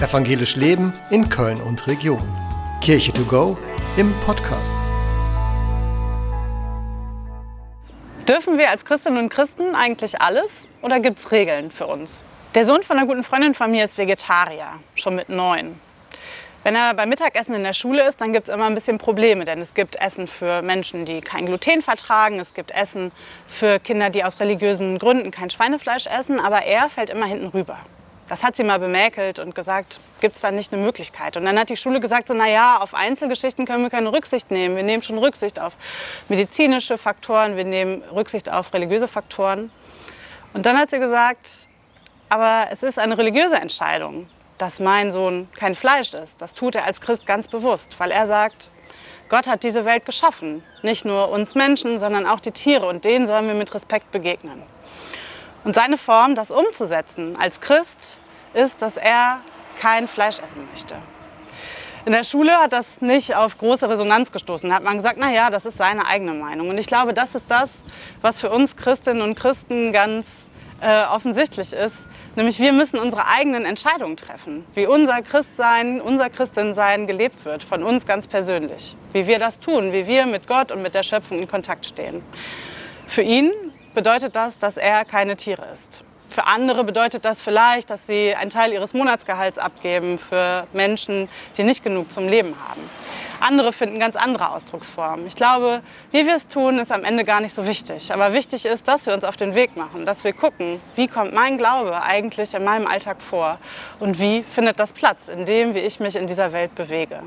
Evangelisch Leben in Köln und Region. Kirche to go im Podcast. Dürfen wir als Christinnen und Christen eigentlich alles oder gibt es Regeln für uns? Der Sohn von einer guten Freundin von mir ist Vegetarier, schon mit neun. Wenn er beim Mittagessen in der Schule ist, dann gibt es immer ein bisschen Probleme, denn es gibt Essen für Menschen, die kein Gluten vertragen, es gibt Essen für Kinder, die aus religiösen Gründen kein Schweinefleisch essen, aber er fällt immer hinten rüber. Das hat sie mal bemäkelt und gesagt, gibt es da nicht eine Möglichkeit? Und dann hat die Schule gesagt, so, na ja, auf Einzelgeschichten können wir keine Rücksicht nehmen. Wir nehmen schon Rücksicht auf medizinische Faktoren, wir nehmen Rücksicht auf religiöse Faktoren. Und dann hat sie gesagt, aber es ist eine religiöse Entscheidung dass mein Sohn kein Fleisch ist. Das tut er als Christ ganz bewusst, weil er sagt, Gott hat diese Welt geschaffen. Nicht nur uns Menschen, sondern auch die Tiere und denen sollen wir mit Respekt begegnen. Und seine Form, das umzusetzen als Christ, ist, dass er kein Fleisch essen möchte. In der Schule hat das nicht auf große Resonanz gestoßen. Da hat man gesagt, na ja, das ist seine eigene Meinung. Und ich glaube, das ist das, was für uns Christinnen und Christen ganz äh, offensichtlich ist. Nämlich wir müssen unsere eigenen Entscheidungen treffen, wie unser Christsein, unser Christinsein gelebt wird, von uns ganz persönlich. Wie wir das tun, wie wir mit Gott und mit der Schöpfung in Kontakt stehen. Für ihn bedeutet das, dass er keine Tiere ist. Für andere bedeutet das vielleicht, dass sie einen Teil ihres Monatsgehalts abgeben für Menschen, die nicht genug zum Leben haben. Andere finden ganz andere Ausdrucksformen. Ich glaube, wie wir es tun, ist am Ende gar nicht so wichtig. Aber wichtig ist, dass wir uns auf den Weg machen, dass wir gucken, wie kommt mein Glaube eigentlich in meinem Alltag vor und wie findet das Platz in dem, wie ich mich in dieser Welt bewege.